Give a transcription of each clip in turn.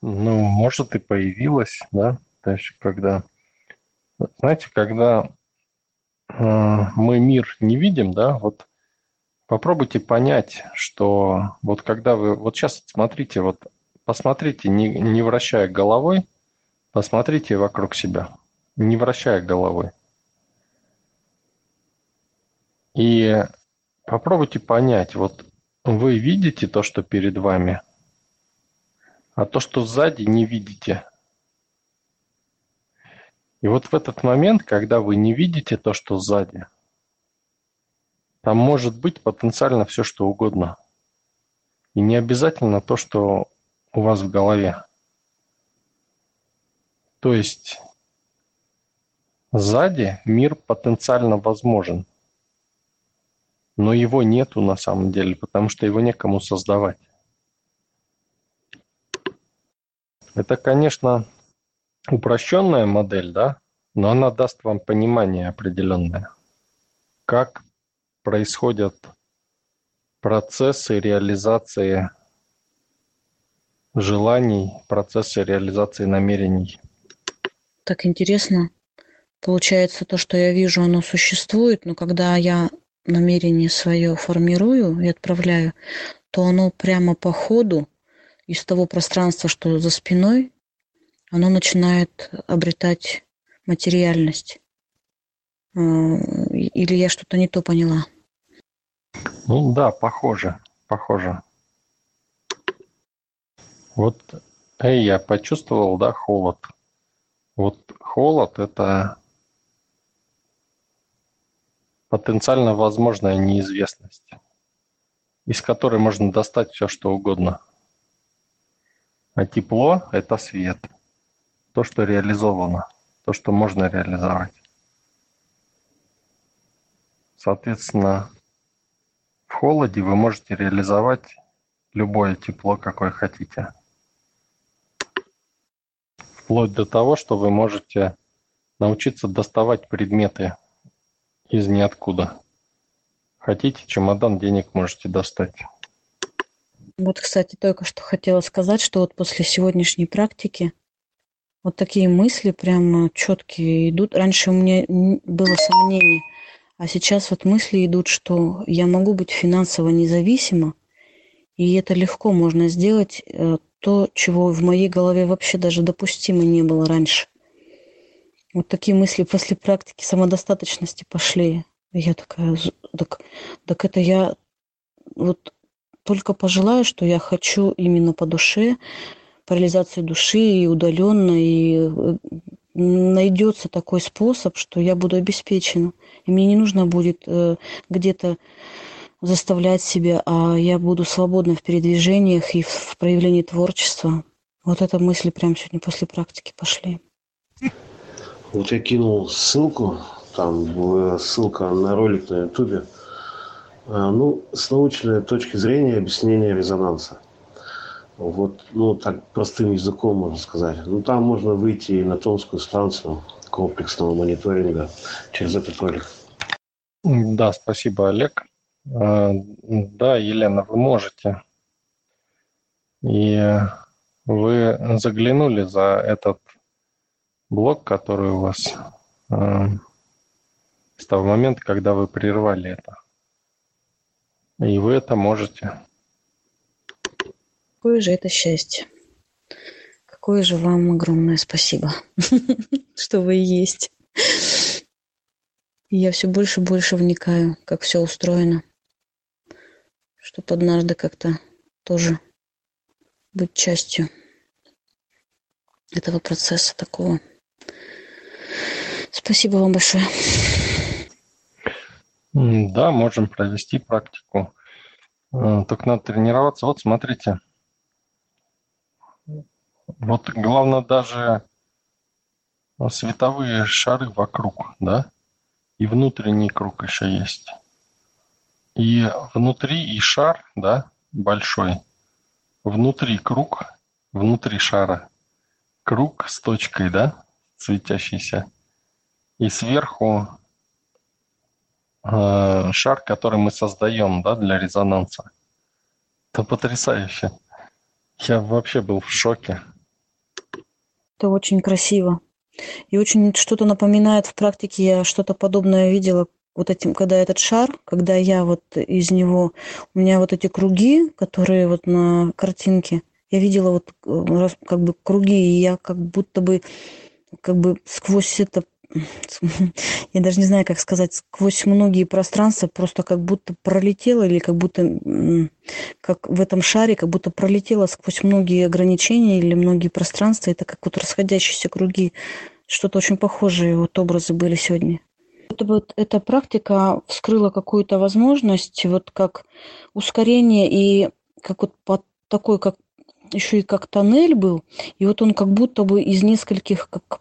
Ну, может, и появилась, да, то есть когда... Знаете, когда э, мы мир не видим, да, вот попробуйте понять, что вот когда вы... Вот сейчас смотрите, вот посмотрите, не, не вращая головой, посмотрите вокруг себя, не вращая головой. И попробуйте понять, вот вы видите то, что перед вами, а то, что сзади, не видите. И вот в этот момент, когда вы не видите то, что сзади, там может быть потенциально все, что угодно. И не обязательно то, что у вас в голове. То есть сзади мир потенциально возможен – но его нету на самом деле, потому что его некому создавать. Это, конечно, упрощенная модель, да, но она даст вам понимание определенное, как происходят процессы реализации желаний, процессы реализации намерений. Так интересно. Получается, то, что я вижу, оно существует, но когда я намерение свое формирую и отправляю, то оно прямо по ходу из того пространства, что за спиной, оно начинает обретать материальность. А, или я что-то не то поняла? Ну да, похоже, похоже. Вот, эй, я почувствовал, да, холод. Вот холод – это потенциально возможная неизвестность, из которой можно достать все, что угодно. А тепло – это свет, то, что реализовано, то, что можно реализовать. Соответственно, в холоде вы можете реализовать любое тепло, какое хотите. Вплоть до того, что вы можете научиться доставать предметы из ниоткуда. Хотите чемодан, денег можете достать. Вот, кстати, только что хотела сказать, что вот после сегодняшней практики вот такие мысли прямо четкие идут. Раньше у меня было сомнение, а сейчас вот мысли идут, что я могу быть финансово независима, и это легко можно сделать, э, то, чего в моей голове вообще даже допустимо не было раньше. Вот такие мысли после практики самодостаточности пошли. Я такая, так, так это я вот только пожелаю, что я хочу именно по душе, по реализации души и удаленно, и э, найдется такой способ, что я буду обеспечена. И мне не нужно будет э, где-то заставлять себя, а я буду свободна в передвижениях и в, проявлении творчества. Вот это мысли прямо сегодня после практики пошли. Вот я кинул ссылку, там ссылка на ролик на ютубе. А, ну, с научной точки зрения объяснения резонанса. Вот, ну, так простым языком можно сказать. Ну, там можно выйти и на Томскую станцию комплексного мониторинга через этот ролик. Да, спасибо, Олег. А, да, Елена, вы можете. И вы заглянули за этот блок, который у вас э, с того момента, когда вы прервали это. И вы это можете. Какое же это счастье. Какое же вам огромное спасибо, что вы есть. Я все больше и больше вникаю, как все устроено. Чтобы однажды как-то тоже быть частью этого процесса такого Спасибо вам большое. Да, можем провести практику. Э, только надо тренироваться. Вот смотрите. Вот главное даже световые шары вокруг, да? И внутренний круг еще есть. И внутри и шар, да, большой. Внутри круг, внутри шара. Круг с точкой, да, светящийся и сверху э, шар, который мы создаем да, для резонанса. Это потрясающе. Я вообще был в шоке. Это очень красиво. И очень что-то напоминает в практике, я что-то подобное видела вот этим, когда этот шар, когда я вот из него, у меня вот эти круги, которые вот на картинке, я видела вот э, как бы круги, и я как будто бы как бы сквозь это я даже не знаю, как сказать, сквозь многие пространства просто как будто пролетела или как будто как в этом шаре, как будто пролетела сквозь многие ограничения или многие пространства. Это как вот расходящиеся круги. Что-то очень похожие вот образы были сегодня. Это вот эта практика вскрыла какую-то возможность, вот как ускорение и как вот под такой, как еще и как тоннель был, и вот он как будто бы из нескольких, как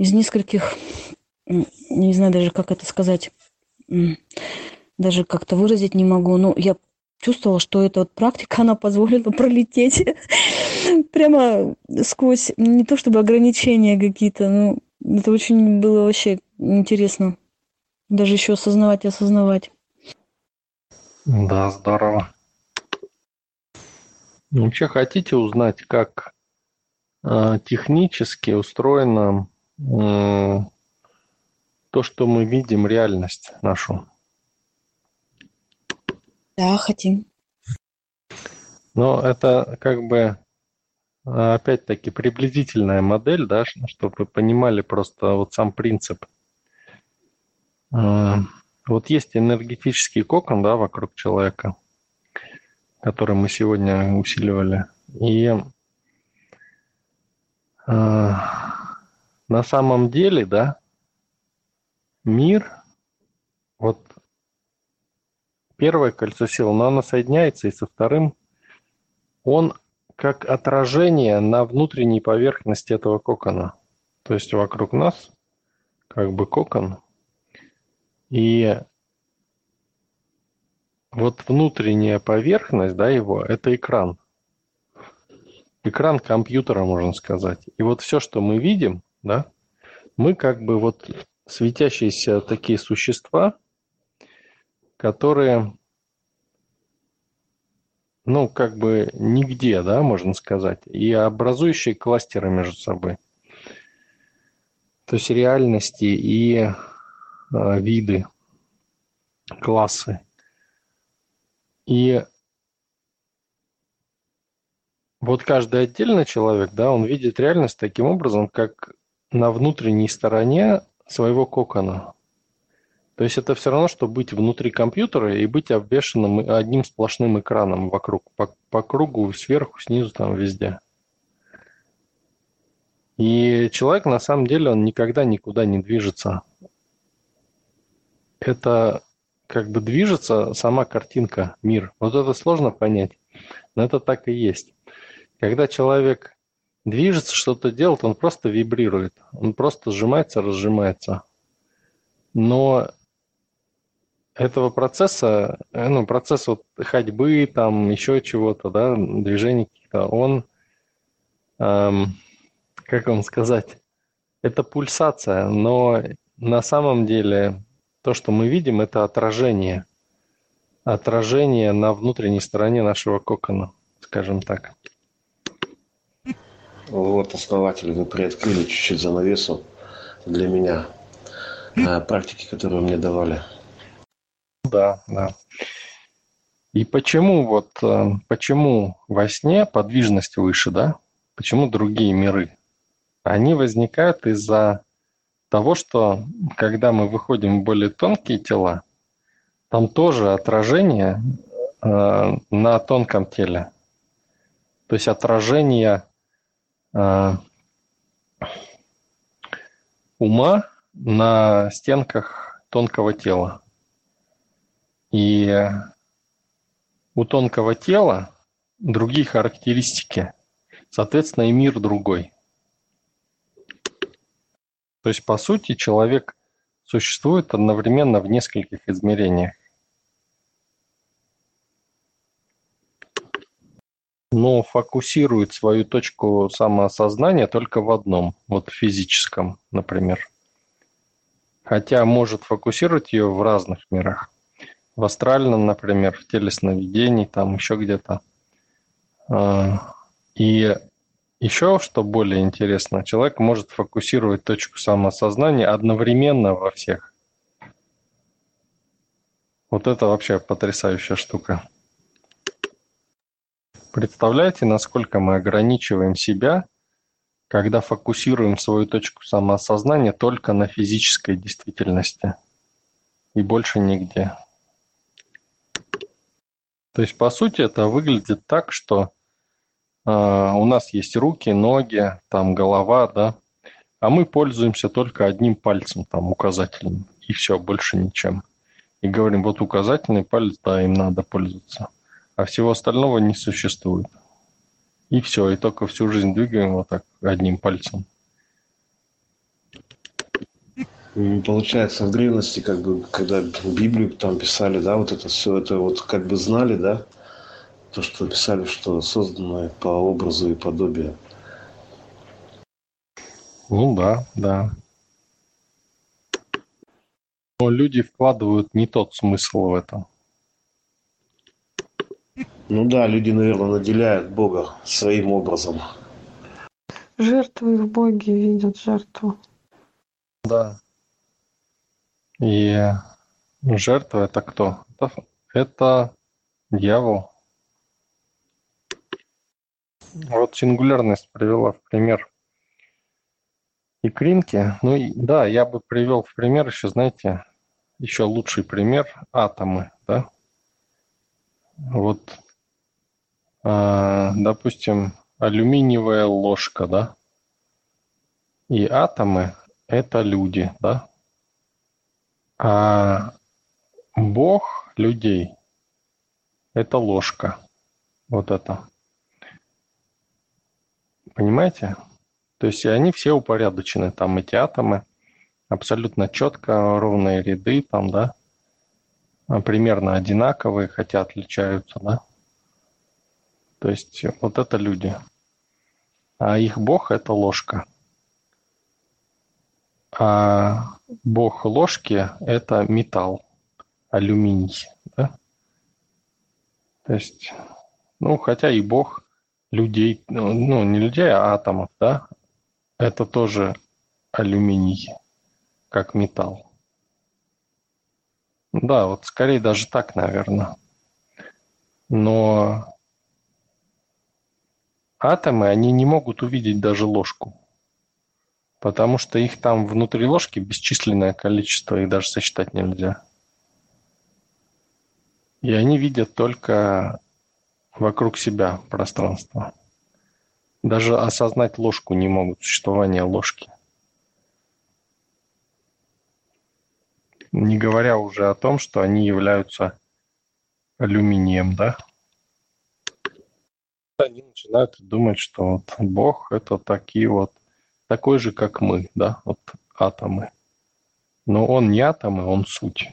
из нескольких, не знаю даже, как это сказать, даже как-то выразить не могу, но я чувствовала, что эта вот практика, она позволила пролететь прямо сквозь, не то чтобы ограничения какие-то, но это очень было вообще интересно. Даже еще осознавать и осознавать. Да, здорово. Вообще хотите узнать, как э, технически устроена то, что мы видим, реальность нашу. Да, хотим. Но это как бы опять-таки приблизительная модель, да, чтобы вы понимали просто вот сам принцип. А, вот есть энергетический кокон, да, вокруг человека, который мы сегодня усиливали. И а, на самом деле, да, мир, вот первое кольцо сил, но оно соединяется и со вторым, он как отражение на внутренней поверхности этого кокона. То есть вокруг нас как бы кокон. И вот внутренняя поверхность, да, его, это экран. Экран компьютера, можно сказать. И вот все, что мы видим, да, мы как бы вот светящиеся такие существа, которые, ну, как бы нигде, да, можно сказать, и образующие кластеры между собой. То есть реальности и э, виды, классы. И вот каждый отдельный человек, да, он видит реальность таким образом, как на внутренней стороне своего кокона. То есть это все равно, что быть внутри компьютера и быть обвешенным одним сплошным экраном вокруг, по, по кругу, сверху, снизу, там везде. И человек на самом деле, он никогда никуда не движется. Это как бы движется сама картинка, мир. Вот это сложно понять, но это так и есть. Когда человек движется, что-то делает, он просто вибрирует. Он просто сжимается, разжимается. Но этого процесса, э, ну, процесс вот ходьбы, там, еще чего-то, да, движений каких-то, он, эм, как вам сказать, это пульсация, но на самом деле то, что мы видим, это отражение. Отражение на внутренней стороне нашего кокона, скажем так. Вот основатели вы приоткрыли чуть-чуть занавесу для меня а, практики, которые мне давали. Да, да. И почему вот э, почему во сне подвижность выше, да? Почему другие миры? Они возникают из-за того, что когда мы выходим в более тонкие тела, там тоже отражение э, на тонком теле. То есть отражение Э, ума на стенках тонкого тела. И у тонкого тела другие характеристики, соответственно, и мир другой. То есть, по сути, человек существует одновременно в нескольких измерениях. Но фокусирует свою точку самоосознания только в одном, вот физическом, например. Хотя может фокусировать ее в разных мирах. В астральном, например, в теле сновидений, там еще где-то. А, и Еще что более интересно, человек может фокусировать точку самосознания одновременно во всех. Вот это вообще потрясающая штука. Представляете, насколько мы ограничиваем себя, когда фокусируем свою точку самоосознания только на физической действительности и больше нигде. То есть, по сути, это выглядит так, что э, у нас есть руки, ноги, там голова, да, а мы пользуемся только одним пальцем, там, указательным, и все, больше ничем. И говорим, вот указательный палец, да, им надо пользоваться. А всего остального не существует. И все, и только всю жизнь двигаем вот так одним пальцем. Получается, в древности, как бы, когда Библию там писали, да, вот это все, это вот как бы знали, да, то, что писали, что создано по образу и подобию. Ну да, да. Но люди вкладывают не тот смысл в это. Ну да, люди, наверное, наделяют Бога своим образом. Жертвы в Боге видят жертву. Да. И жертва это кто? Это, это дьявол. Вот сингулярность привела в пример икринки. Ну и да, я бы привел в пример еще, знаете, еще лучший пример атомы, да? Вот, допустим, алюминиевая ложка, да? И атомы – это люди, да? А Бог людей – это ложка. Вот это. Понимаете? То есть они все упорядочены. Там эти атомы абсолютно четко, ровные ряды там, да, а примерно одинаковые, хотя отличаются, да. То есть вот это люди. А их бог – это ложка. А бог ложки – это металл, алюминий. Да? То есть, ну, хотя и бог людей, ну, ну, не людей, а атомов, да, это тоже алюминий, как металл. Да, вот скорее даже так, наверное. Но атомы, они не могут увидеть даже ложку потому что их там внутри ложки бесчисленное количество, их даже сосчитать нельзя. И они видят только вокруг себя пространство. Даже осознать ложку не могут, существование ложки. Не говоря уже о том, что они являются алюминием, да? Они начинают думать, что вот Бог – это такие вот такой же, как мы, да, вот атомы. Но он не атомы, он суть.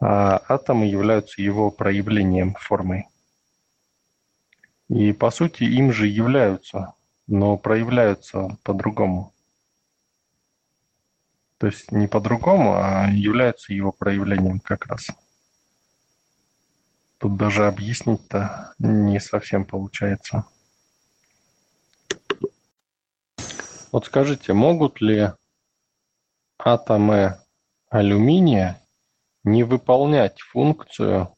А атомы являются его проявлением формы. И по сути им же являются, но проявляются по-другому. То есть не по-другому, а являются его проявлением как раз. Тут даже объяснить-то не совсем получается. Вот скажите, могут ли атомы алюминия не выполнять функцию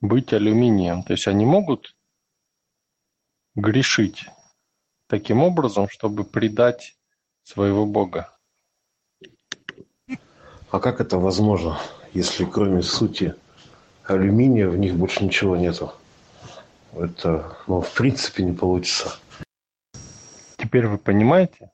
быть алюминием? То есть они могут грешить таким образом, чтобы предать своего бога? А как это возможно, если кроме сути алюминия в них больше ничего нету? Это, ну, в принципе не получится. Теперь вы понимаете,